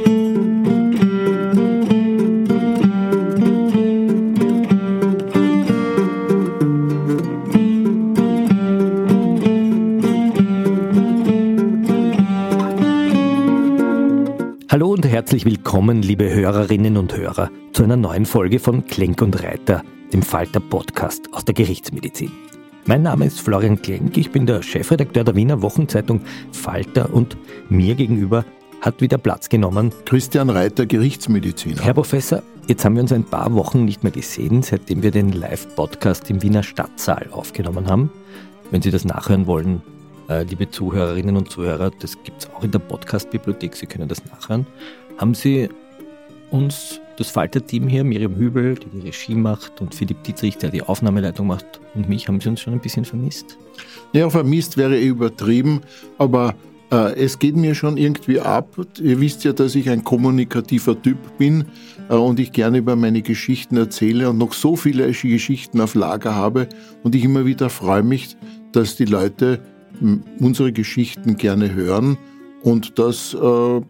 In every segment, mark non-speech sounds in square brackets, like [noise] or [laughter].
Hallo und herzlich willkommen, liebe Hörerinnen und Hörer, zu einer neuen Folge von Klenk und Reiter, dem Falter Podcast aus der Gerichtsmedizin. Mein Name ist Florian Klenk, ich bin der Chefredakteur der Wiener Wochenzeitung Falter und mir gegenüber hat wieder Platz genommen Christian Reiter, Gerichtsmediziner. Herr Professor, jetzt haben wir uns ein paar Wochen nicht mehr gesehen, seitdem wir den Live-Podcast im Wiener Stadtsaal aufgenommen haben. Wenn Sie das nachhören wollen, äh, liebe Zuhörerinnen und Zuhörer, das gibt es auch in der Podcast-Bibliothek, Sie können das nachhören. Haben Sie uns, das Falter-Team hier, Miriam Hübel, die die Regie macht, und Philipp Dietrich, der die Aufnahmeleitung macht, und mich, haben Sie uns schon ein bisschen vermisst? Ja, vermisst wäre übertrieben, aber es geht mir schon irgendwie ab. Ihr wisst ja, dass ich ein kommunikativer Typ bin äh, und ich gerne über meine Geschichten erzähle und noch so viele Geschichten auf Lager habe und ich immer wieder freue mich, dass die Leute unsere Geschichten gerne hören. Und das äh,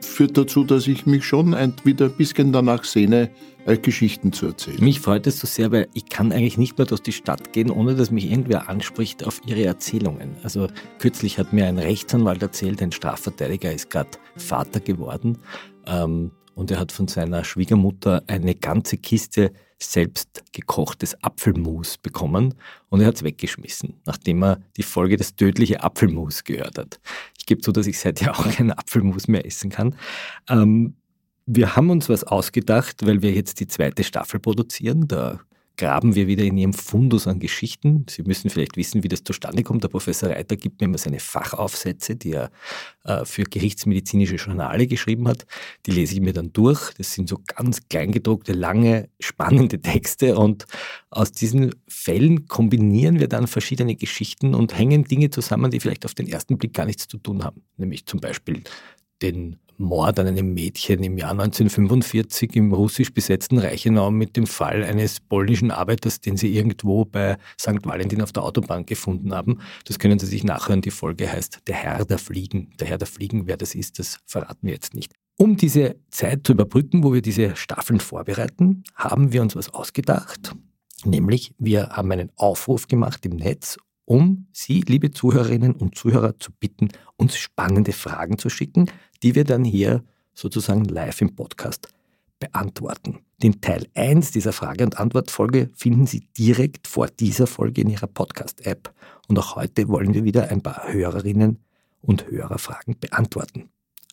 führt dazu, dass ich mich schon ein, wieder ein bisschen danach sehne, äh, Geschichten zu erzählen. Mich freut es so sehr, weil ich kann eigentlich nicht mehr durch die Stadt gehen, ohne dass mich irgendwer anspricht auf ihre Erzählungen. Also kürzlich hat mir ein Rechtsanwalt erzählt, ein Strafverteidiger ist gerade Vater geworden ähm, und er hat von seiner Schwiegermutter eine ganze Kiste selbst gekochtes Apfelmus bekommen und er hat es weggeschmissen, nachdem er die Folge des tödliche Apfelmus gehört hat. Ich gebe zu, dass ich seither [laughs] auch kein Apfelmus mehr essen kann. Ähm, wir haben uns was ausgedacht, weil wir jetzt die zweite Staffel produzieren. Da graben wir wieder in Ihrem Fundus an Geschichten. Sie müssen vielleicht wissen, wie das zustande kommt. Der Professor Reiter gibt mir immer seine Fachaufsätze, die er äh, für gerichtsmedizinische Journale geschrieben hat. Die lese ich mir dann durch. Das sind so ganz kleingedruckte, lange, spannende Texte und aus diesen Fällen kombinieren wir dann verschiedene Geschichten und hängen Dinge zusammen, die vielleicht auf den ersten Blick gar nichts zu tun haben. Nämlich zum Beispiel den Mord an einem Mädchen im Jahr 1945 im russisch besetzten Reichenau mit dem Fall eines polnischen Arbeiters, den sie irgendwo bei St. Valentin auf der Autobahn gefunden haben. Das können Sie sich nachhören. Die Folge heißt Der Herr der Fliegen. Der Herr der Fliegen, wer das ist, das verraten wir jetzt nicht. Um diese Zeit zu überbrücken, wo wir diese Staffeln vorbereiten, haben wir uns was ausgedacht. Nämlich, wir haben einen Aufruf gemacht im Netz um Sie, liebe Zuhörerinnen und Zuhörer, zu bitten, uns spannende Fragen zu schicken, die wir dann hier sozusagen live im Podcast beantworten. Den Teil 1 dieser Frage- und Antwortfolge finden Sie direkt vor dieser Folge in Ihrer Podcast-App. Und auch heute wollen wir wieder ein paar Hörerinnen und Hörerfragen beantworten.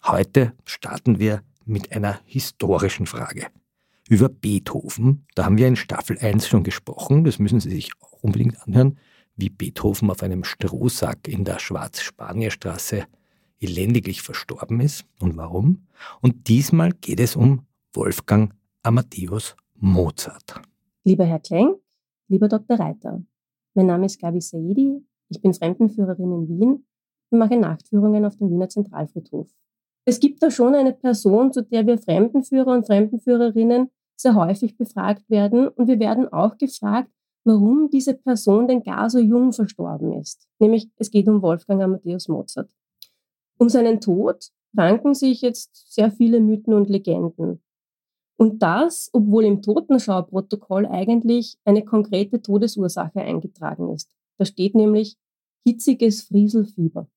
Heute starten wir mit einer historischen Frage. Über Beethoven, da haben wir in Staffel 1 schon gesprochen, das müssen Sie sich auch unbedingt anhören wie Beethoven auf einem Strohsack in der Schwarz-Spanier-Straße elendiglich verstorben ist und warum. Und diesmal geht es um Wolfgang Amadeus Mozart. Lieber Herr Klenk, lieber Dr. Reiter, mein Name ist Gabi Saidi, ich bin Fremdenführerin in Wien und mache Nachtführungen auf dem Wiener Zentralfriedhof. Es gibt da schon eine Person, zu der wir Fremdenführer und Fremdenführerinnen sehr häufig befragt werden und wir werden auch gefragt, warum diese Person denn gar so jung verstorben ist. Nämlich es geht um Wolfgang Amadeus Mozart. Um seinen Tod ranken sich jetzt sehr viele Mythen und Legenden. Und das, obwohl im Totenschauprotokoll eigentlich eine konkrete Todesursache eingetragen ist. Da steht nämlich hitziges Frieselfieber.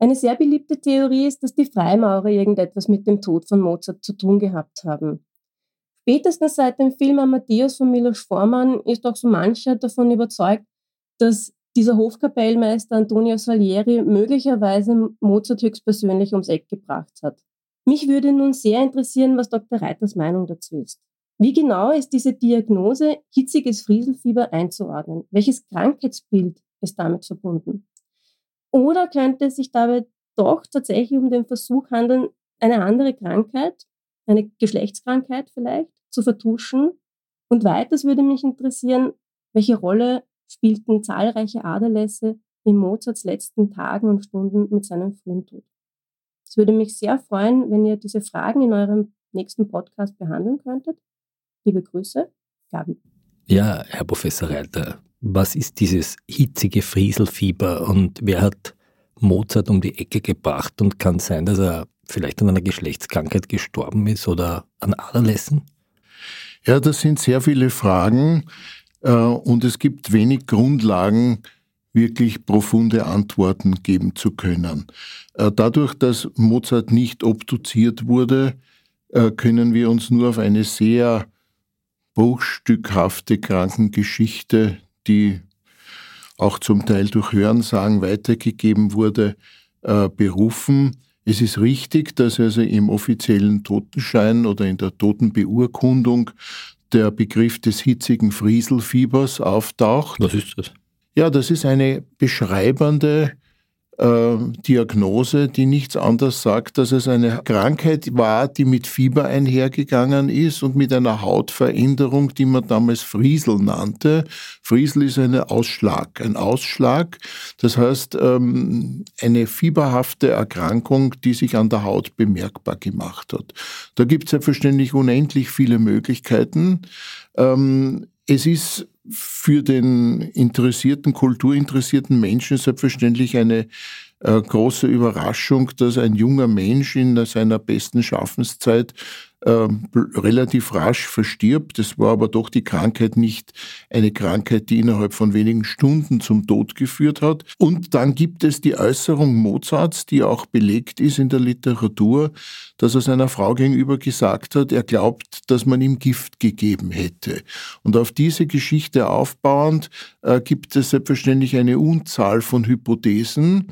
Eine sehr beliebte Theorie ist, dass die Freimaurer irgendetwas mit dem Tod von Mozart zu tun gehabt haben. Spätestens seit dem Film Amadeus von Milos Forman ist auch so mancher davon überzeugt, dass dieser Hofkapellmeister Antonio Salieri möglicherweise Mozart höchstpersönlich ums Eck gebracht hat. Mich würde nun sehr interessieren, was Dr. Reiters Meinung dazu ist. Wie genau ist diese Diagnose hitziges Frieselfieber einzuordnen? Welches Krankheitsbild ist damit verbunden? Oder könnte es sich dabei doch tatsächlich um den Versuch handeln, eine andere Krankheit, eine Geschlechtskrankheit vielleicht, zu vertuschen. Und weiters würde mich interessieren, welche Rolle spielten zahlreiche Aderlässe in Mozarts letzten Tagen und Stunden mit seinem frühen Tod. Es würde mich sehr freuen, wenn ihr diese Fragen in eurem nächsten Podcast behandeln könntet. Liebe Grüße, Gabi. Ja, Herr Professor Reiter, was ist dieses hitzige Frieselfieber und wer hat Mozart um die Ecke gebracht und kann sein, dass er vielleicht an einer Geschlechtskrankheit gestorben ist oder an Aderlässen? Ja, das sind sehr viele Fragen äh, und es gibt wenig Grundlagen, wirklich profunde Antworten geben zu können. Äh, dadurch, dass Mozart nicht obduziert wurde, äh, können wir uns nur auf eine sehr bruchstückhafte Krankengeschichte, die auch zum Teil durch Hörensagen weitergegeben wurde, äh, berufen. Es ist richtig, dass also im offiziellen Totenschein oder in der Totenbeurkundung der Begriff des hitzigen Frieselfiebers auftaucht. Was ist das? Ja, das ist eine beschreibende äh, Diagnose, die nichts anderes sagt, dass es eine Krankheit war, die mit Fieber einhergegangen ist und mit einer Hautveränderung, die man damals Friesel nannte. Friesel ist ein Ausschlag, ein Ausschlag, das heißt ähm, eine fieberhafte Erkrankung, die sich an der Haut bemerkbar gemacht hat. Da gibt es selbstverständlich unendlich viele Möglichkeiten. Ähm, es ist für den interessierten, kulturinteressierten Menschen selbstverständlich eine äh, große Überraschung, dass ein junger Mensch in seiner besten Schaffenszeit relativ rasch verstirbt. Es war aber doch die Krankheit nicht eine Krankheit, die innerhalb von wenigen Stunden zum Tod geführt hat. Und dann gibt es die Äußerung Mozarts, die auch belegt ist in der Literatur, dass er seiner Frau gegenüber gesagt hat, er glaubt, dass man ihm Gift gegeben hätte. Und auf diese Geschichte aufbauend äh, gibt es selbstverständlich eine Unzahl von Hypothesen.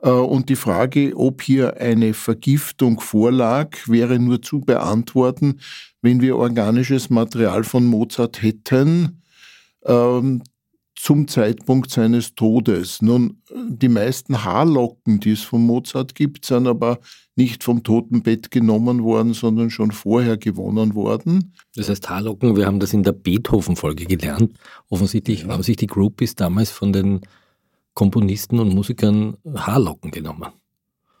Äh, und die Frage, ob hier eine Vergiftung vorlag, wäre nur zu beantworten, wenn wir organisches Material von Mozart hätten ähm, zum Zeitpunkt seines Todes. Nun, die meisten Haarlocken, die es von Mozart gibt, sind aber nicht vom Totenbett genommen worden, sondern schon vorher gewonnen worden. Das heißt Haarlocken, wir haben das in der Beethoven-Folge gelernt. Offensichtlich haben sich die Groupies damals von den Komponisten und Musikern Haarlocken genommen.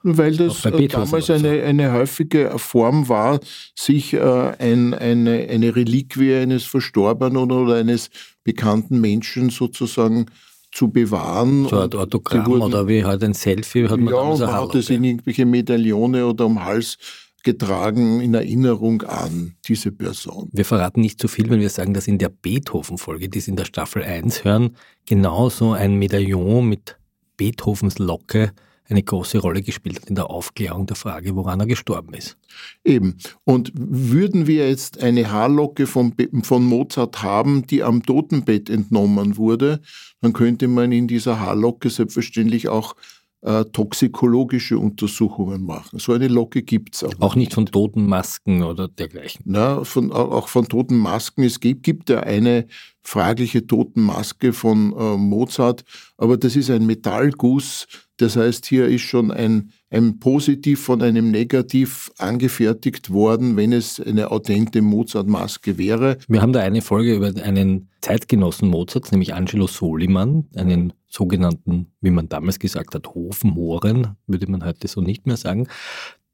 Weil das damals eine, eine häufige Form war, sich äh, ein, eine, eine Reliquie eines Verstorbenen oder eines bekannten Menschen sozusagen zu bewahren. So ein Autogramm wurden, oder wie halt ein Selfie hat man Ja, man hat es in irgendwelche Medaillone oder um Hals getragen in Erinnerung an diese Person. Wir verraten nicht zu viel, wenn wir sagen, dass in der Beethoven-Folge, die Sie in der Staffel 1 hören, genauso ein Medaillon mit Beethovens Locke eine große Rolle gespielt hat in der Aufklärung der Frage, woran er gestorben ist. Eben. Und würden wir jetzt eine Haarlocke von, von Mozart haben, die am Totenbett entnommen wurde, dann könnte man in dieser Haarlocke selbstverständlich auch äh, toxikologische Untersuchungen machen. So eine Locke gibt es auch. Auch nicht von toten Masken oder dergleichen. Na, von, auch von toten Masken. Es gibt, gibt ja eine fragliche Totenmaske von äh, Mozart, aber das ist ein Metallguss. Das heißt, hier ist schon ein, ein Positiv von einem Negativ angefertigt worden, wenn es eine authentische Mozart-Maske wäre. Wir haben da eine Folge über einen Zeitgenossen Mozarts, nämlich Angelo Soliman, einen sogenannten, wie man damals gesagt hat, Hofmohren, würde man heute so nicht mehr sagen.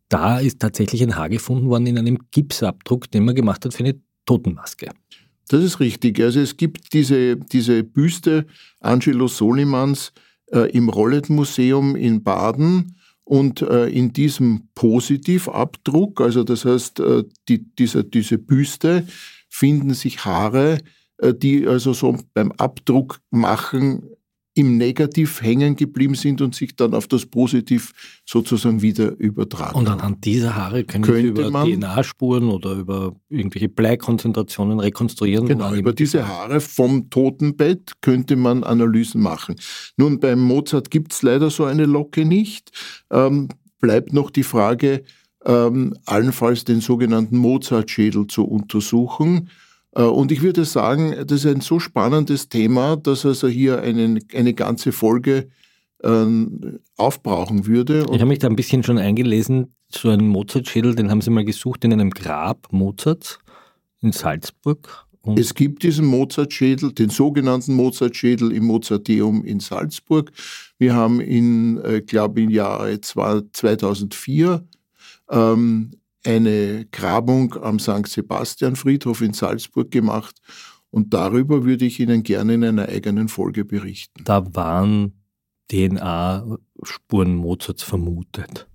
Da ist tatsächlich ein Haar gefunden worden in einem Gipsabdruck, den man gemacht hat für eine Totenmaske. Das ist richtig. Also es gibt diese, diese Büste Angelo Solimans im Rollet-Museum in Baden und äh, in diesem Positivabdruck, also das heißt, äh, die, diese, diese Büste, finden sich Haare, äh, die also so beim Abdruck machen im Negativ hängen geblieben sind und sich dann auf das Positiv sozusagen wieder übertragen. Und anhand dieser Haare können Sie über DNA-Spuren oder über irgendwelche Bleikonzentrationen rekonstruieren? Genau, über diese Haare vom Totenbett könnte man Analysen machen. Nun, beim Mozart gibt es leider so eine Locke nicht. Ähm, bleibt noch die Frage, ähm, allenfalls den sogenannten Mozart-Schädel zu untersuchen. Äh, und ich würde sagen, das ist ein so spannendes Thema, dass also hier einen, eine ganze Folge äh, aufbrauchen würde. ich habe mich da ein bisschen schon eingelesen, so einen Mozart-Schädel, den haben sie mal gesucht in einem Grab Mozarts in Salzburg. Und es gibt diesen Mozart-Schädel, den sogenannten Mozart-Schädel im Mozarteum in Salzburg. Wir haben in, äh, glaube im Jahre 2004 ähm, eine Grabung am St. Sebastian Friedhof in Salzburg gemacht. Und darüber würde ich Ihnen gerne in einer eigenen Folge berichten. Da waren DNA-Spuren Mozarts vermutet.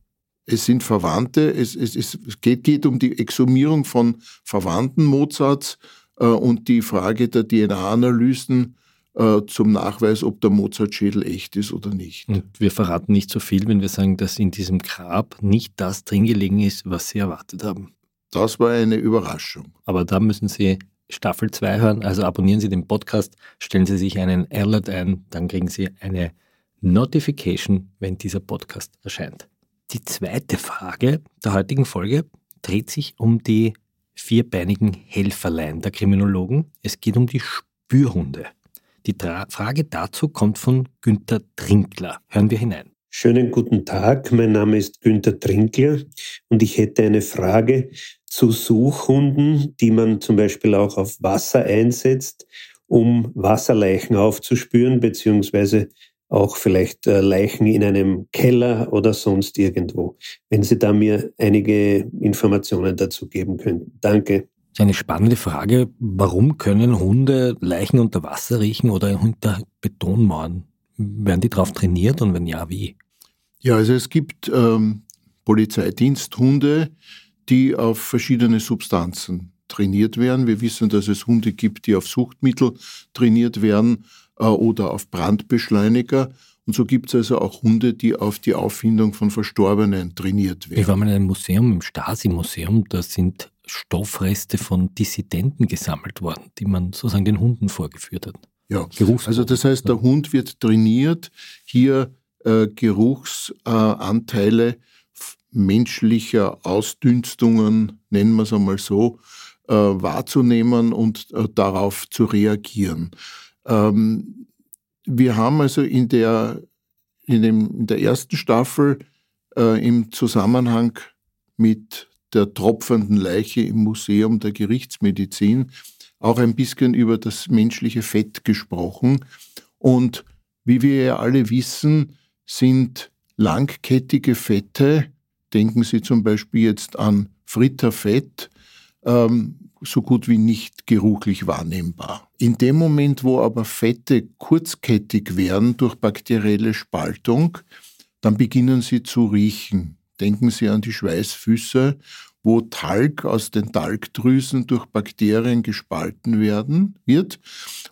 Es sind Verwandte, es, es, es geht, geht, um die Exhumierung von Verwandten Mozarts äh, und die Frage der DNA-Analysen äh, zum Nachweis, ob der Mozart-Schädel echt ist oder nicht. Und wir verraten nicht so viel, wenn wir sagen, dass in diesem Grab nicht das drin gelegen ist, was Sie erwartet haben. Das war eine Überraschung. Aber da müssen Sie Staffel 2 hören, also abonnieren Sie den Podcast, stellen Sie sich einen Alert ein, dann kriegen Sie eine Notification, wenn dieser Podcast erscheint. Die zweite Frage der heutigen Folge dreht sich um die vierbeinigen Helferlein der Kriminologen. Es geht um die Spürhunde. Die Tra Frage dazu kommt von Günter Trinkler. Hören wir hinein. Schönen guten Tag, mein Name ist Günter Trinkler und ich hätte eine Frage zu Suchhunden, die man zum Beispiel auch auf Wasser einsetzt, um Wasserleichen aufzuspüren, beziehungsweise auch vielleicht äh, Leichen in einem Keller oder sonst irgendwo. Wenn Sie da mir einige Informationen dazu geben könnten. Danke. Ist eine spannende Frage. Warum können Hunde Leichen unter Wasser riechen oder hinter Betonmauern? Werden die darauf trainiert und wenn ja, wie? Ja, also es gibt ähm, Polizeidiensthunde, die auf verschiedene Substanzen trainiert werden. Wir wissen, dass es Hunde gibt, die auf Suchtmittel trainiert werden äh, oder auf Brandbeschleuniger. Und so gibt es also auch Hunde, die auf die Auffindung von Verstorbenen trainiert werden. Ich war mal in einem Museum, im Stasi-Museum, da sind Stoffreste von Dissidenten gesammelt worden, die man sozusagen den Hunden vorgeführt hat. Ja, also das heißt, der Hund wird trainiert, hier äh, Geruchsanteile äh, menschlicher Ausdünstungen, nennen wir es einmal so, äh, wahrzunehmen und äh, darauf zu reagieren. Ähm, wir haben also in der, in, dem, in der ersten Staffel äh, im Zusammenhang mit der tropfenden Leiche im Museum der Gerichtsmedizin auch ein bisschen über das menschliche Fett gesprochen. Und wie wir ja alle wissen, sind langkettige Fette, denken Sie zum Beispiel jetzt an Fritterfett, ähm, so gut wie nicht geruchlich wahrnehmbar. In dem Moment, wo aber Fette kurzkettig werden durch bakterielle Spaltung, dann beginnen sie zu riechen. Denken Sie an die Schweißfüße, wo Talg aus den Talgdrüsen durch Bakterien gespalten werden wird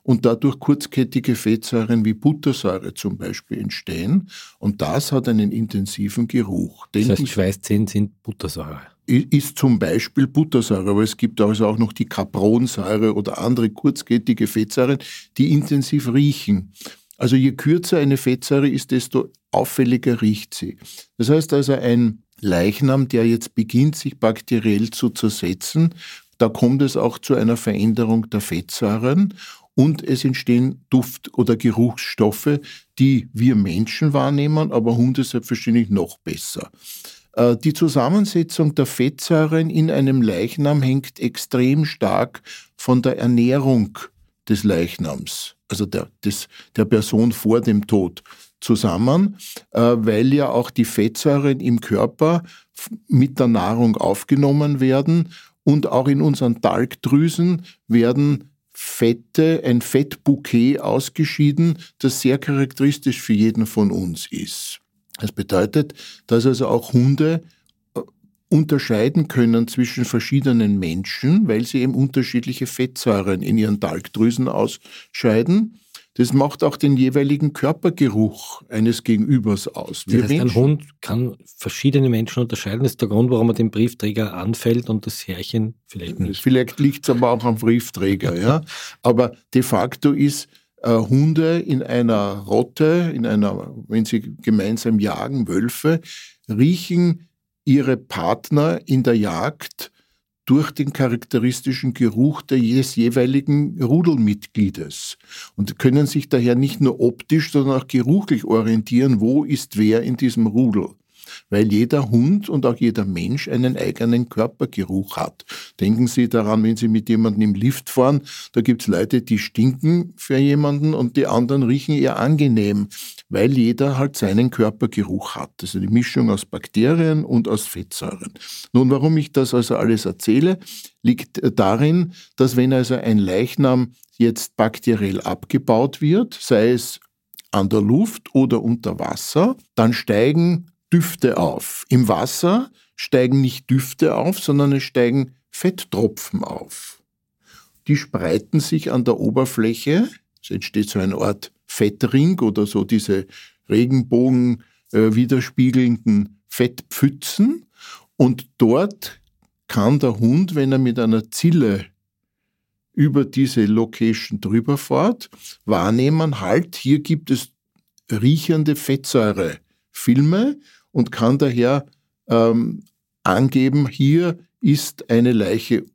und dadurch kurzkettige Fettsäuren wie Buttersäure zum Beispiel entstehen. Und das hat einen intensiven Geruch. Das heißt, Schweißzähne sind Buttersäure ist zum Beispiel Buttersäure, aber es gibt also auch noch die Capronsäure oder andere kurzkettige Fettsäuren, die intensiv riechen. Also je kürzer eine Fettsäure ist, desto auffälliger riecht sie. Das heißt also ein Leichnam, der jetzt beginnt, sich bakteriell zu zersetzen, da kommt es auch zu einer Veränderung der Fettsäuren und es entstehen Duft- oder Geruchsstoffe, die wir Menschen wahrnehmen, aber Hunde selbstverständlich noch besser. Äh, die Zusammensetzung der Fettsäuren in einem Leichnam hängt extrem stark von der Ernährung des Leichnams, also der, des, der Person vor dem Tod zusammen, äh, weil ja auch die Fettsäuren im Körper mit der Nahrung aufgenommen werden und auch in unseren Talgdrüsen werden Fette, ein Fettbouquet ausgeschieden, das sehr charakteristisch für jeden von uns ist. Das bedeutet, dass also auch Hunde unterscheiden können zwischen verschiedenen Menschen, weil sie eben unterschiedliche Fettsäuren in ihren Talgdrüsen ausscheiden. Das macht auch den jeweiligen Körpergeruch eines Gegenübers aus. Das heißt, ein Hund kann verschiedene Menschen unterscheiden. Das ist der Grund, warum er den Briefträger anfällt und das Härchen vielleicht nicht. Vielleicht liegt es aber auch am Briefträger, ja. Aber de facto ist, äh, Hunde in einer Rotte, in einer, wenn sie gemeinsam jagen, Wölfe, riechen ihre Partner in der Jagd durch den charakteristischen Geruch des jeweiligen Rudelmitgliedes. Und können sich daher nicht nur optisch, sondern auch geruchlich orientieren, wo ist wer in diesem Rudel weil jeder Hund und auch jeder Mensch einen eigenen Körpergeruch hat. Denken Sie daran, wenn Sie mit jemandem im Lift fahren, da gibt es Leute, die stinken für jemanden und die anderen riechen eher angenehm, weil jeder halt seinen Körpergeruch hat. Das ist eine Mischung aus Bakterien und aus Fettsäuren. Nun, warum ich das also alles erzähle, liegt darin, dass wenn also ein Leichnam jetzt bakteriell abgebaut wird, sei es an der Luft oder unter Wasser, dann steigen Düfte auf. Im Wasser steigen nicht Düfte auf, sondern es steigen Fetttropfen auf. Die spreiten sich an der Oberfläche, es entsteht so eine Art Fettring oder so diese Regenbogen äh, widerspiegelnden Fettpfützen und dort kann der Hund, wenn er mit einer Zille über diese Location drüber fährt, wahrnehmen, halt, hier gibt es riechende Fettsäurefilme und kann daher ähm, angeben, hier ist eine Leiche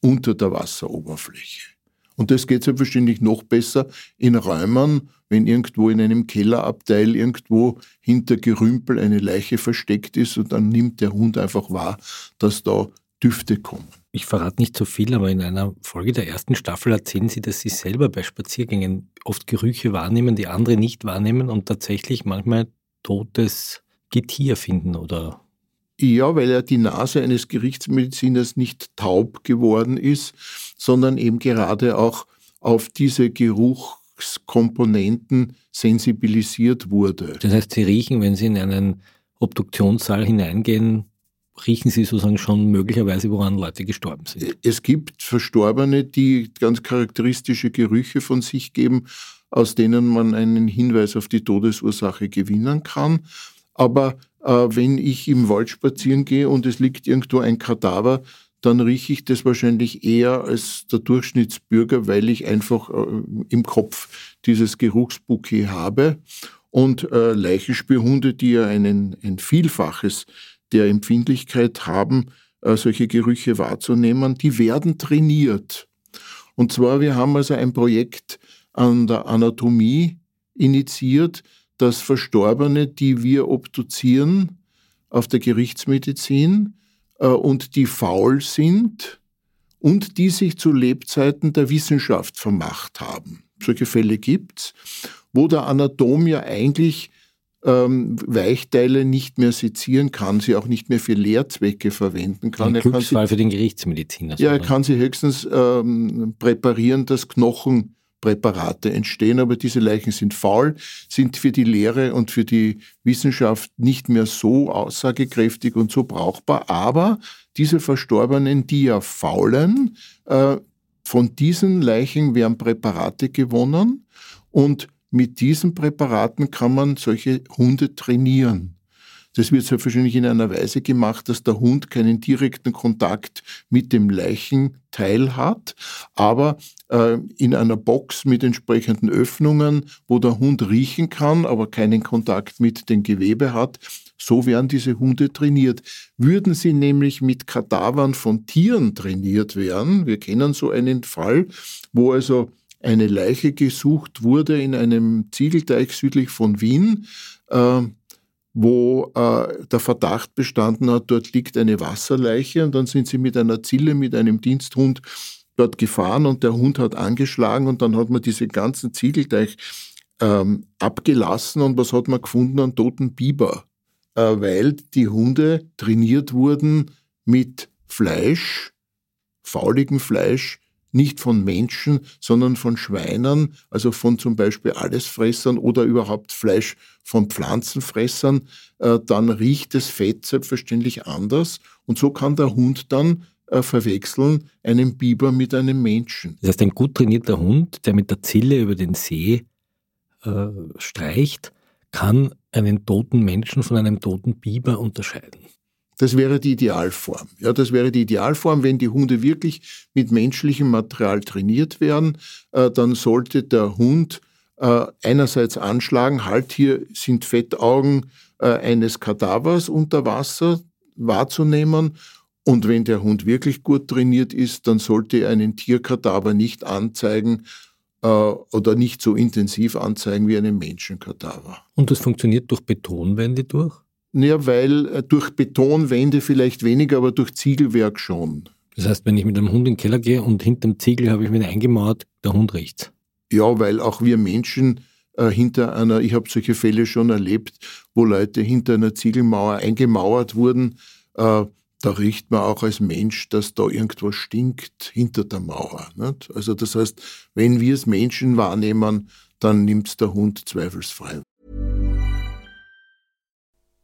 unter der Wasseroberfläche. Und das geht selbstverständlich noch besser in Räumen, wenn irgendwo in einem Kellerabteil irgendwo hinter Gerümpel eine Leiche versteckt ist und dann nimmt der Hund einfach wahr, dass da Düfte kommen. Ich verrate nicht so viel, aber in einer Folge der ersten Staffel erzählen Sie, dass Sie selber bei Spaziergängen oft Gerüche wahrnehmen, die andere nicht wahrnehmen und tatsächlich manchmal totes Getier finden oder ja, weil ja die Nase eines Gerichtsmediziners nicht taub geworden ist, sondern eben gerade auch auf diese Geruchskomponenten sensibilisiert wurde. Das heißt, Sie riechen, wenn Sie in einen Obduktionssaal hineingehen, riechen Sie sozusagen schon möglicherweise, woran Leute gestorben sind? Es gibt Verstorbene, die ganz charakteristische Gerüche von sich geben, aus denen man einen Hinweis auf die Todesursache gewinnen kann. Aber äh, wenn ich im Wald spazieren gehe und es liegt irgendwo ein Kadaver, dann rieche ich das wahrscheinlich eher als der Durchschnittsbürger, weil ich einfach äh, im Kopf dieses Geruchsbouquet habe. Und äh, Leichenspürhunde, die ja einen, ein Vielfaches der Empfindlichkeit haben, äh, solche Gerüche wahrzunehmen, die werden trainiert. Und zwar, wir haben also ein Projekt an der Anatomie initiiert, dass Verstorbene, die wir obduzieren auf der Gerichtsmedizin äh, und die faul sind und die sich zu Lebzeiten der Wissenschaft vermacht haben. Solche Fälle gibt's, wo der Anatom ja eigentlich ähm, Weichteile nicht mehr sezieren kann, sie auch nicht mehr für Lehrzwecke verwenden kann. Ein Glücksfall für den Gerichtsmediziner. Ja, er kann sie höchstens ähm, präparieren, dass Knochen Präparate entstehen, aber diese Leichen sind faul, sind für die Lehre und für die Wissenschaft nicht mehr so aussagekräftig und so brauchbar. Aber diese Verstorbenen, die ja faulen, äh, von diesen Leichen werden Präparate gewonnen und mit diesen Präparaten kann man solche Hunde trainieren. Das wird selbstverständlich in einer Weise gemacht, dass der Hund keinen direkten Kontakt mit dem Leichenteil hat, aber äh, in einer Box mit entsprechenden Öffnungen, wo der Hund riechen kann, aber keinen Kontakt mit dem Gewebe hat. So werden diese Hunde trainiert. Würden sie nämlich mit Kadavern von Tieren trainiert werden, wir kennen so einen Fall, wo also eine Leiche gesucht wurde in einem Ziegelteich südlich von Wien. Äh, wo äh, der Verdacht bestanden hat, dort liegt eine Wasserleiche und dann sind sie mit einer Zille, mit einem Diensthund dort gefahren und der Hund hat angeschlagen und dann hat man diese ganzen Ziegelteich ähm, abgelassen und was hat man gefunden? Einen toten Biber, äh, weil die Hunde trainiert wurden mit Fleisch, fauligem Fleisch, nicht von Menschen, sondern von Schweinen, also von zum Beispiel Allesfressern oder überhaupt Fleisch von Pflanzenfressern, äh, dann riecht das Fett selbstverständlich anders und so kann der Hund dann äh, verwechseln einen Biber mit einem Menschen. Das heißt, ein gut trainierter Hund, der mit der Zille über den See äh, streicht, kann einen toten Menschen von einem toten Biber unterscheiden. Das wäre die Idealform. Ja, das wäre die Idealform, wenn die Hunde wirklich mit menschlichem Material trainiert werden, äh, dann sollte der Hund äh, einerseits anschlagen, halt hier sind Fettaugen äh, eines Kadavers unter Wasser wahrzunehmen Und wenn der Hund wirklich gut trainiert ist, dann sollte er einen Tierkadaver nicht anzeigen äh, oder nicht so intensiv anzeigen wie einen Menschenkadaver. Und das funktioniert durch Betonwände durch? Ja, weil äh, durch Betonwände vielleicht weniger, aber durch Ziegelwerk schon. Das heißt, wenn ich mit einem Hund in den Keller gehe und hinterm Ziegel habe ich mich eingemauert, der Hund riecht's. Ja, weil auch wir Menschen äh, hinter einer, ich habe solche Fälle schon erlebt, wo Leute hinter einer Ziegelmauer eingemauert wurden. Äh, da riecht man auch als Mensch, dass da irgendwas stinkt hinter der Mauer. Nicht? Also das heißt, wenn wir es Menschen wahrnehmen, dann nimmt es der Hund zweifelsfrei.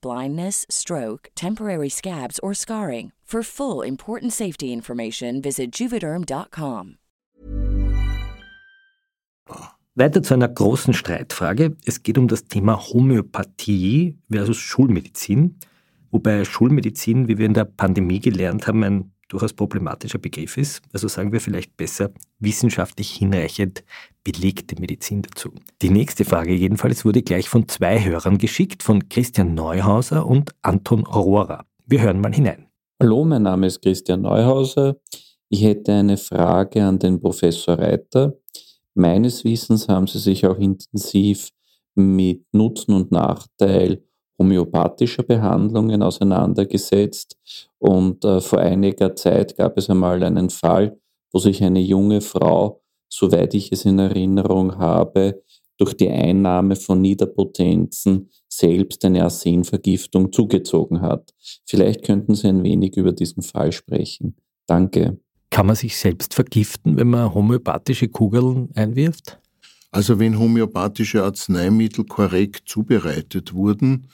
blindness, stroke, temporary scabs, or scarring. For full important safety information, visit juvederm.com. Weiter zu einer großen Streitfrage. Es geht um das Thema Homöopathie versus Schulmedizin, wobei Schulmedizin, wie wir in der Pandemie gelernt haben, ein durchaus problematischer Begriff ist. Also sagen wir vielleicht besser wissenschaftlich hinreichend belegte Medizin dazu. Die nächste Frage jedenfalls wurde gleich von zwei Hörern geschickt, von Christian Neuhauser und Anton Rohrer. Wir hören mal hinein. Hallo, mein Name ist Christian Neuhauser. Ich hätte eine Frage an den Professor Reiter. Meines Wissens haben Sie sich auch intensiv mit Nutzen und Nachteil homöopathischer Behandlungen auseinandergesetzt. Und äh, vor einiger Zeit gab es einmal einen Fall, wo sich eine junge Frau, soweit ich es in Erinnerung habe, durch die Einnahme von Niederpotenzen selbst eine Arsenvergiftung zugezogen hat. Vielleicht könnten Sie ein wenig über diesen Fall sprechen. Danke. Kann man sich selbst vergiften, wenn man homöopathische Kugeln einwirft? Also wenn homöopathische Arzneimittel korrekt zubereitet wurden,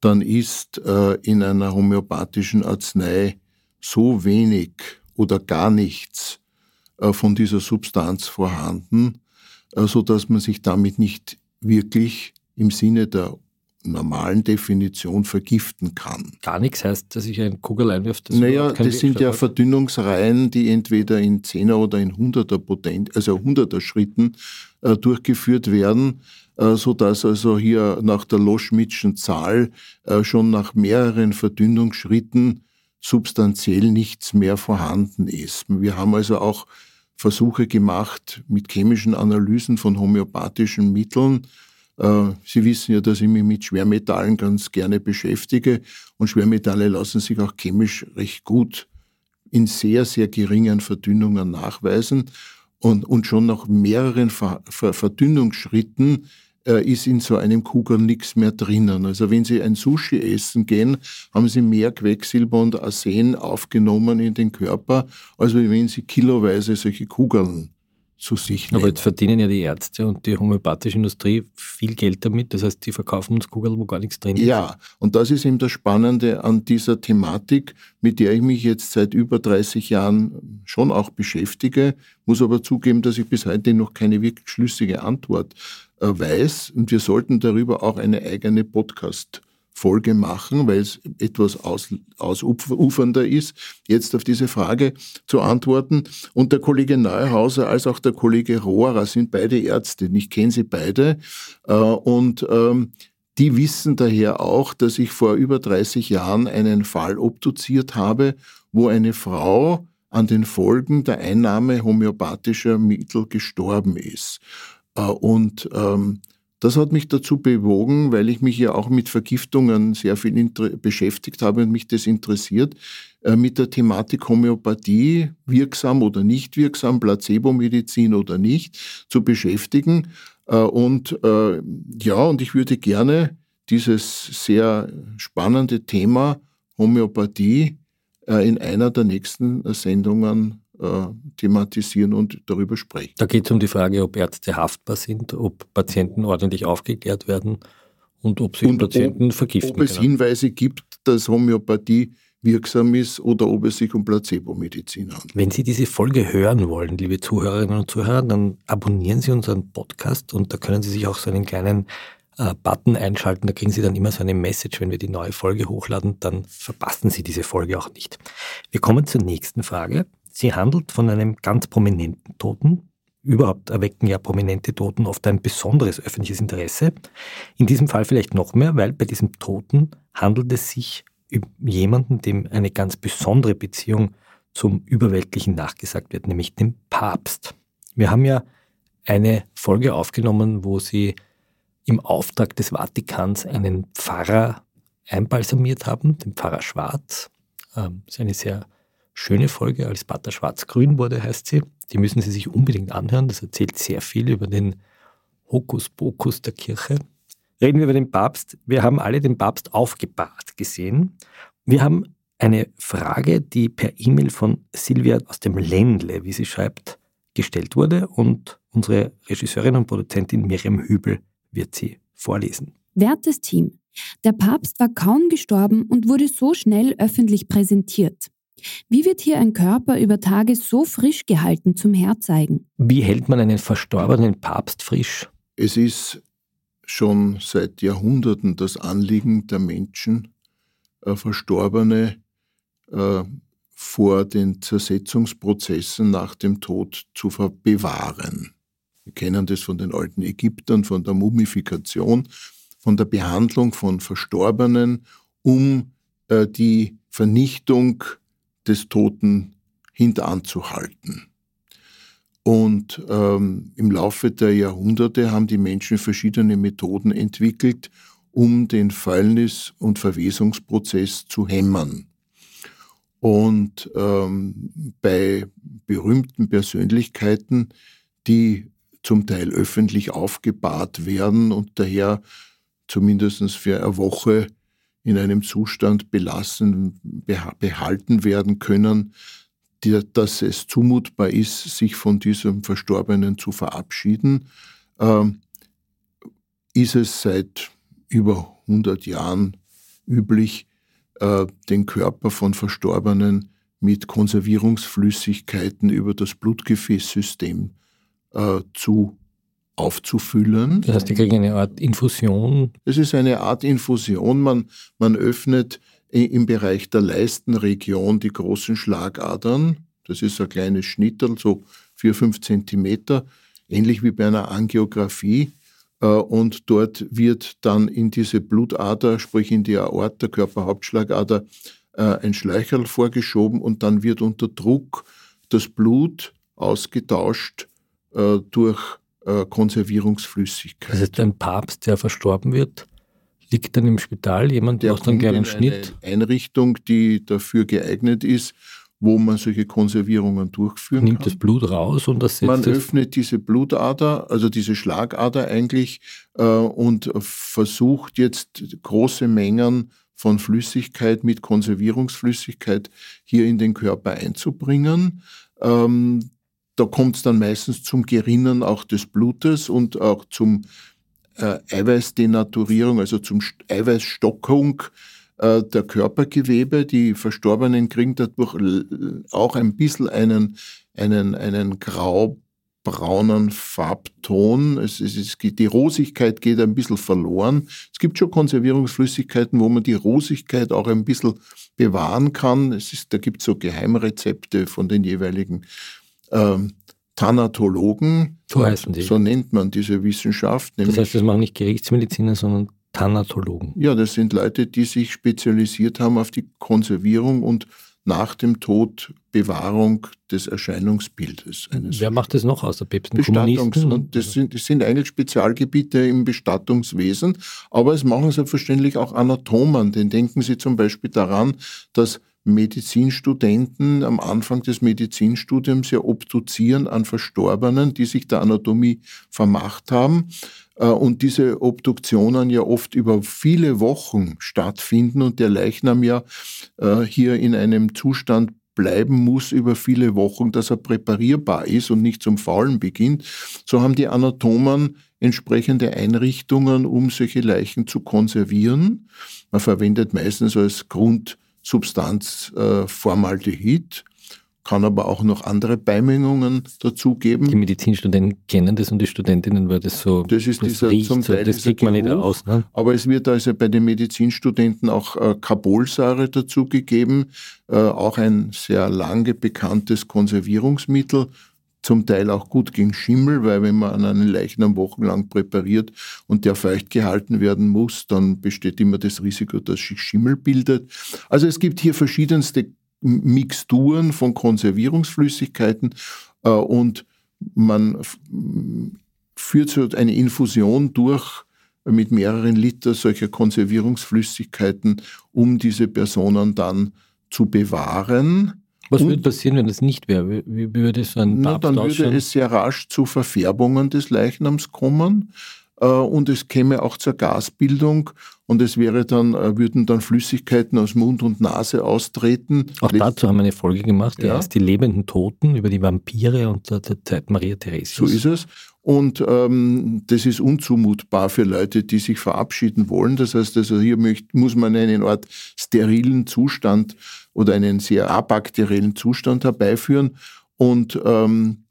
dann ist äh, in einer homöopathischen Arznei so wenig oder gar nichts äh, von dieser Substanz vorhanden, äh, so dass man sich damit nicht wirklich im Sinne der normalen Definition vergiften kann. Gar nichts heißt, dass ich ein Kugel einwirf. Das naja, das sind ja Verdünnungsreihen, die entweder in 10er oder in 100er Potent, also 100er Schritten äh, durchgeführt werden, äh, so dass also hier nach der Loschmidtschen Zahl äh, schon nach mehreren Verdünnungsschritten substanziell nichts mehr vorhanden ist. Wir haben also auch Versuche gemacht mit chemischen Analysen von homöopathischen Mitteln. Äh, Sie wissen ja, dass ich mich mit Schwermetallen ganz gerne beschäftige und Schwermetalle lassen sich auch chemisch recht gut in sehr, sehr geringen Verdünnungen nachweisen. Und, und schon nach mehreren Verdünnungsschritten äh, ist in so einem Kugel nichts mehr drinnen. Also wenn Sie ein Sushi essen gehen, haben Sie mehr Quecksilber und Arsen aufgenommen in den Körper, als wenn Sie kiloweise solche Kugeln zu sich nehmen. Aber jetzt verdienen ja die Ärzte und die homöopathische Industrie viel Geld damit. Das heißt, die verkaufen uns Kugeln, wo gar nichts drin ist. Ja, und das ist eben das Spannende an dieser Thematik, mit der ich mich jetzt seit über 30 Jahren schon auch beschäftige, muss aber zugeben, dass ich bis heute noch keine wirklich schlüssige Antwort weiß. Und wir sollten darüber auch eine eigene Podcast Folge machen, weil es etwas aus, ausufernder ist, jetzt auf diese Frage zu antworten. Und der Kollege Neuhauser als auch der Kollege Rohrer sind beide Ärzte. Ich kenne sie beide. Äh, und ähm, die wissen daher auch, dass ich vor über 30 Jahren einen Fall obduziert habe, wo eine Frau an den Folgen der Einnahme homöopathischer Mittel gestorben ist. Äh, und ähm, Das hat mich dazu bewogen, weil ich mich ja auch mit Vergiftungen sehr viel beschäftigt habe und mich das interessiert, äh, mit der Thematik Homöopathie, wirksam oder nicht wirksam, Placebo-Medizin oder nicht, zu beschäftigen. Äh, und ja, und ich würde gerne dieses sehr spannende Thema Homöopathie in einer der nächsten Sendungen äh, thematisieren und darüber sprechen. Da geht es um die Frage, ob Ärzte haftbar sind, ob Patienten ordentlich aufgeklärt werden und ob sie und Patienten ob, vergiften Ob es können. Hinweise gibt, dass Homöopathie wirksam ist oder ob es sich um Placebo-Medizin handelt. Wenn Sie diese Folge hören wollen, liebe Zuhörerinnen und Zuhörer, dann abonnieren Sie unseren Podcast und da können Sie sich auch so einen kleinen äh, Button einschalten. Da kriegen Sie dann immer so eine Message, wenn wir die neue Folge hochladen. Dann verpassen Sie diese Folge auch nicht. Wir kommen zur nächsten Frage. Sie handelt von einem ganz prominenten Toten. Überhaupt erwecken ja prominente Toten oft ein besonderes öffentliches Interesse. In diesem Fall vielleicht noch mehr, weil bei diesem Toten handelt es sich um jemanden, dem eine ganz besondere Beziehung zum Überweltlichen nachgesagt wird, nämlich dem Papst. Wir haben ja eine Folge aufgenommen, wo sie im Auftrag des Vatikans einen Pfarrer einbalsamiert haben, den Pfarrer Schwarz. Ähm, das ist eine sehr schöne Folge, als Pater Schwarz-Grün wurde, heißt sie. Die müssen Sie sich unbedingt anhören. Das erzählt sehr viel über den Hokuspokus der Kirche. Reden wir über den Papst. Wir haben alle den Papst aufgebahrt gesehen. Wir haben eine Frage, die per E-Mail von Silvia aus dem Ländle, wie sie schreibt, gestellt wurde und unsere Regisseurin und Produzentin Miriam Hübel wird sie vorlesen. Wertes Team, der Papst war kaum gestorben und wurde so schnell öffentlich präsentiert. Wie wird hier ein Körper über Tage so frisch gehalten zum Herzeigen? Wie hält man einen verstorbenen Papst frisch? Es ist schon seit Jahrhunderten das Anliegen der Menschen, äh, Verstorbene äh, vor den Zersetzungsprozessen nach dem Tod zu bewahren. Wir kennen das von den alten Ägyptern, von der Mumifikation, von der Behandlung von Verstorbenen, um äh, die Vernichtung des Toten hintanzuhalten. Und ähm, im Laufe der Jahrhunderte haben die Menschen verschiedene Methoden entwickelt, um den Fäulnis- und Verwesungsprozess zu hämmern. Und ähm, bei berühmten Persönlichkeiten, die zum Teil öffentlich aufgebahrt werden und daher zumindest für eine Woche in einem Zustand belassen, behalten werden können, dass es zumutbar ist, sich von diesem Verstorbenen zu verabschieden, ähm, ist es seit über 100 Jahren üblich, äh, den Körper von Verstorbenen mit Konservierungsflüssigkeiten über das Blutgefäßsystem äh, zu aufzufüllen. Das heißt, die kriegen eine Art Infusion? Es ist eine Art Infusion. Man, man öffnet im Bereich der Leistenregion die großen Schlagadern. Das ist ein kleines Schnittel, so vier, fünf Zentimeter, ähnlich wie bei einer Angiografie. Äh, und dort wird dann in diese Blutader, sprich in die Aorta, Körperhauptschlagader, äh, ein Schleicherl vorgeschoben und dann wird unter Druck das Blut ausgetauscht äh, durch äh, Konservierungsflüssigkeit. Das heißt, ein Papst, der verstorben wird, liegt dann im Spital, jemand der macht dann gerne einen Schnitt? Eine Einrichtung, die dafür geeignet ist, wo man solche Konservierungen durchführen Nimmt kann. das Blut raus und das Man öffnet diese Blutader, also diese Schlagader eigentlich, äh, und versucht jetzt große Mengen von Flüssigkeit mit Konservierungsflüssigkeit hier in den Körper einzubringen. Ähm, da kommt es dann meistens zum Gerinnen auch des Blutes und auch zum äh, Eiweißdenaturierung, also zum Eiweißstockung äh, der Körpergewebe. Die Verstorbenen kriegen dadurch auch ein bisschen einen, einen, einen graubraunen Farbton. Es, es, es, die Rosigkeit geht ein bisschen verloren. Es gibt schon Konservierungsflüssigkeiten, wo man die Rosigkeit auch ein bisschen bewahren kann. Es ist, da gibt es so Geheimrezepte von den jeweiligen ähm, Thanatologen. So heißen die. So nennt man diese Wissenschaft. Das heißt, das machen nicht Gerichtsmediziner, sondern Thanatologen. Ja, das sind Leute, die sich spezialisiert haben auf die Konservierung und nach dem Tod Bewahrung des Erscheinungsbildes. Eines Wer macht das noch außer Päpsten? Bestattungs und das sind, das sind eigentlich Spezialgebiete im Bestattungswesen, aber es machen selbstverständlich auch Anatomen, denn denken Sie zum Beispiel daran, dass Medizinstudenten am Anfang des Medizinstudiums ja obduzieren an Verstorbenen, die sich der Anatomie vermacht haben. Äh, und diese Obduktionen ja oft über viele Wochen stattfinden und der Leichnam ja äh, hier in einem Zustand bleiben muss über viele Wochen, dass er präparierbar ist und nicht zum Faulen beginnt. So haben die Anatomen entsprechende Einrichtungen, um solche Leichen zu konservieren. Man verwendet meistens als Grundsubstanz äh, Formaldehyd kann aber auch noch andere Beimengungen dazugeben. Die Medizinstudenten kennen das und die Studentinnen, weil das so das ist das dieser, riecht, zum Teil das kriegt man nicht aus. Ne? Aber es wird also bei den Medizinstudenten auch äh, Carbolsäure dazugegeben, äh, auch ein sehr lange bekanntes Konservierungsmittel, zum Teil auch gut gegen Schimmel, weil wenn man an einen Leichnam wochenlang präpariert und der feucht gehalten werden muss, dann besteht immer das Risiko, dass sich Schimmel bildet. Also es gibt hier verschiedenste Mixturen von Konservierungsflüssigkeiten äh, und man führt so eine Infusion durch mit mehreren Liter solcher Konservierungsflüssigkeiten, um diese Personen dann zu bewahren. Was würde passieren, wenn das nicht wäre? Wie, würde so ein na, Dann würde es sehr rasch zu Verfärbungen des Leichnams kommen und es käme auch zur Gasbildung und es wäre dann, äh, würden dann Flüssigkeiten aus Mund und Nase austreten. Auch dazu haben wir eine Folge gemacht, die ja. heißt Die lebenden Toten über die Vampire unter der Zeit Maria Theresias. So ist es. Und ähm, das ist unzumutbar für Leute, die sich verabschieden wollen. Das heißt, also hier möcht, muss man einen Art sterilen Zustand oder einen sehr abakteriellen Zustand herbeiführen. Und ähm,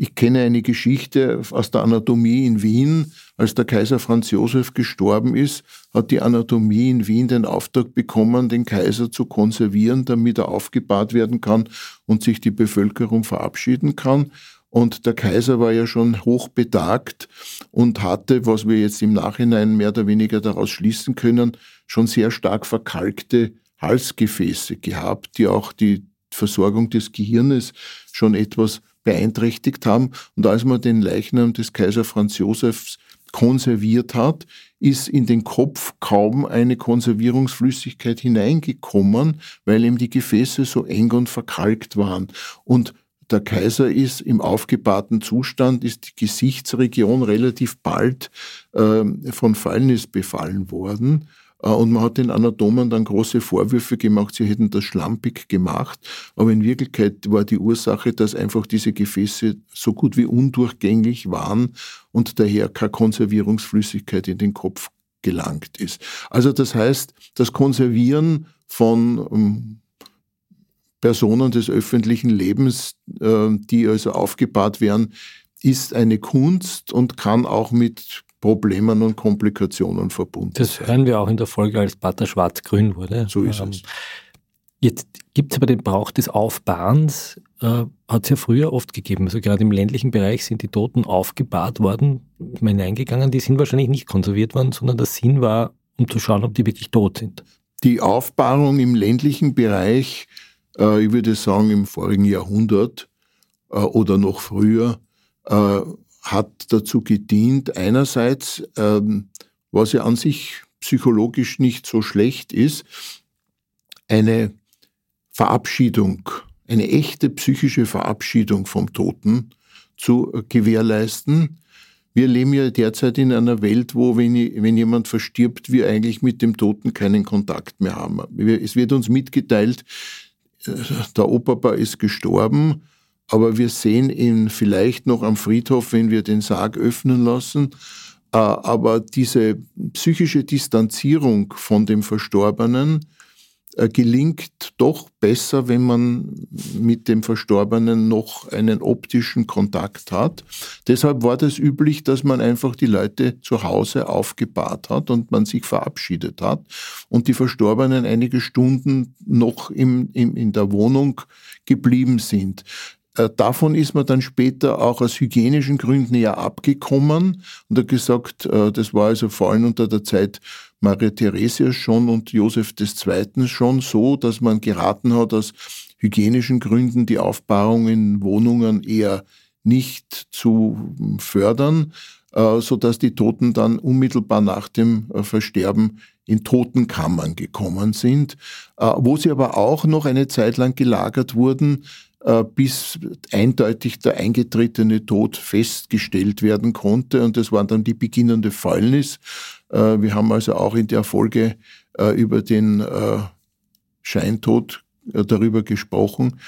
ich kenne eine Geschichte aus der Anatomie in Wien. Als der Kaiser Franz Josef gestorben ist, hat die Anatomie in Wien den Auftrag bekommen, den Kaiser zu konservieren, damit er aufgebahrt werden kann und sich die Bevölkerung verabschieden kann. Und der Kaiser war ja schon hochbetagt und hatte, was wir jetzt im Nachhinein mehr oder weniger daraus schließen können, schon sehr stark verkalkte Halsgefäße gehabt, die auch die Versorgung des Gehirnes schon etwas beeinträchtigt haben. Und als man den Leichnam des Kaiser Franz Josefs konserviert hat, ist in den Kopf kaum eine Konservierungsflüssigkeit hineingekommen, weil ihm die Gefäße so eng und verkalkt waren. Und der Kaiser ist im aufgebahrten Zustand, ist die Gesichtsregion relativ bald äh, von Fäulnis befallen worden. Äh, und man hat den Anatomen dann große Vorwürfe gemacht, sie hätten das schlampig gemacht. Aber in Wirklichkeit war die Ursache, dass einfach diese Gefäße so gut wie undurchgängig waren und daher keine Konservierungsflüssigkeit in den Kopf gelangt ist. Also das heißt, das Konservieren von ähm, Personen des öffentlichen Lebens, äh, die also aufgebahrt werden, ist eine Kunst und kann auch mit Problemen und Komplikationen verbunden. Das hören wir auch in der Folge, als Pater schwarz-grün wurde. So ist ähm, es. Jetzt gibt es aber den Brauch des Aufbahrens, äh, hat es ja früher oft gegeben. Also gerade im ländlichen Bereich sind die Toten aufgebahrt worden, man hineingegangen, die sind wahrscheinlich nicht konserviert worden, sondern der Sinn war, um zu schauen, ob die wirklich tot sind. Die Aufbahrung im ländlichen Bereich, äh, ich würde sagen im vorigen Jahrhundert äh, oder noch früher, äh, hat dazu gedient, einerseits, ähm, was ja an sich psychologisch nicht so schlecht ist, eine Verabschiedung, eine echte psychische Verabschiedung vom Toten zu gewährleisten. Wir leben ja derzeit in einer Welt, wo, wenn, wenn jemand verstirbt, wir eigentlich mit dem Toten keinen Kontakt mehr haben. Es wird uns mitgeteilt, äh, der Opa ist gestorben aber wir sehen ihn vielleicht noch am Friedhof, wenn wir den Sarg öffnen lassen. Äh, aber diese psychische Distanzierung von dem Verstorbenen äh, gelingt doch besser, wenn man mit dem Verstorbenen noch einen optischen Kontakt hat. Deshalb war das üblich, dass man einfach die Leute zu Hause aufgebahrt hat und man sich verabschiedet hat und die Verstorbenen einige Stunden noch im, im, in der Wohnung geblieben sind. Äh, davon ist man dann später auch aus hygienischen Gründen ja abgekommen und hat gesagt, äh, das war also vor allem unter der Zeit Maria Theresia schon und Josef II. schon so, dass man geraten hat, aus hygienischen Gründen die Aufbahrung in Wohnungen eher nicht zu fördern, äh, so dass die Toten dann unmittelbar nach dem Versterben in Totenkammern gekommen sind, wo sie aber auch noch eine Zeit lang gelagert wurden, bis eindeutig der eingetretene Tod festgestellt werden konnte. Und das war dann die beginnende Fäulnis. Wir haben also auch in der Folge über den Scheintod darüber gesprochen,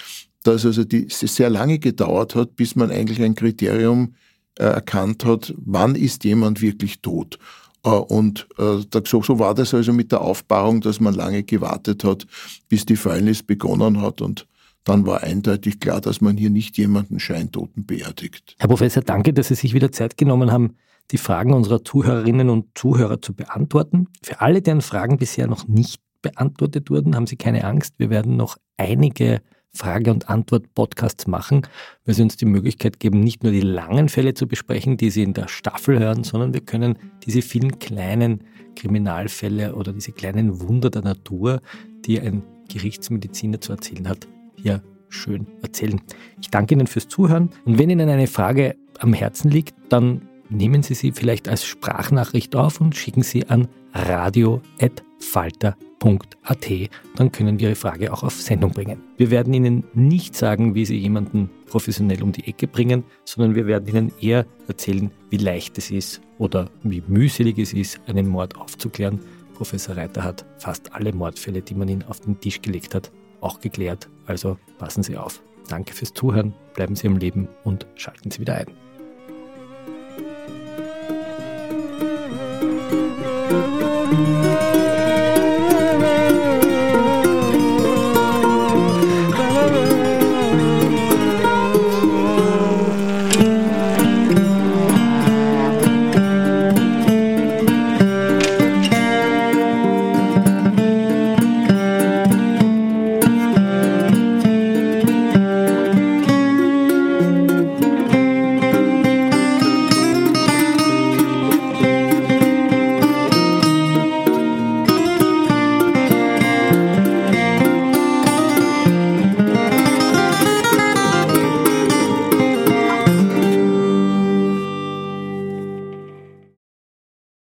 dass also es sehr lange gedauert hat, bis man eigentlich ein Kriterium äh, erkannt hat, wann ist jemand wirklich tot. Äh, und äh, so war das also mit der Aufbahrung, dass man lange gewartet hat, bis die Fäulnis begonnen hat und dann war eindeutig klar, dass man hier nicht jemanden Scheintoten beerdigt. Herr Professor, danke, dass Sie sich wieder Zeit genommen haben, die Fragen unserer Zuhörerinnen und Zuhörer zu beantworten. Für alle, deren Fragen bisher noch nicht beantwortet wurden, haben Sie keine Angst. Wir werden noch einige Frage- und Antwort-Podcasts machen, weil sie uns die Möglichkeit geben, nicht nur die langen Fälle zu besprechen, die Sie in der Staffel hören, sondern wir können diese vielen kleinen Kriminalfälle oder diese kleinen Wunder der Natur, die ein Gerichtsmediziner zu erzählen hat, hier schön erzählen. Ich danke Ihnen fürs Zuhören und wenn Ihnen eine Frage am Herzen liegt, dann nehmen Sie sie vielleicht als Sprachnachricht auf und schicken sie an radio.falter.de www.ftf.at. Dann können wir Ihre Frage auch auf Sendung bringen. Wir werden Ihnen nicht sagen, wie Sie jemanden professionell um die Ecke bringen, sondern wir werden Ihnen eher erzählen, wie leicht es ist oder wie mühselig es ist, einen Mord aufzuklären. Professor Reiter hat fast alle Mordfälle, die man Ihnen auf den Tisch gelegt hat, auch geklärt. Also passen Sie auf. Danke fürs Zuhören, bleiben Sie am Leben und schalten Sie wieder ein.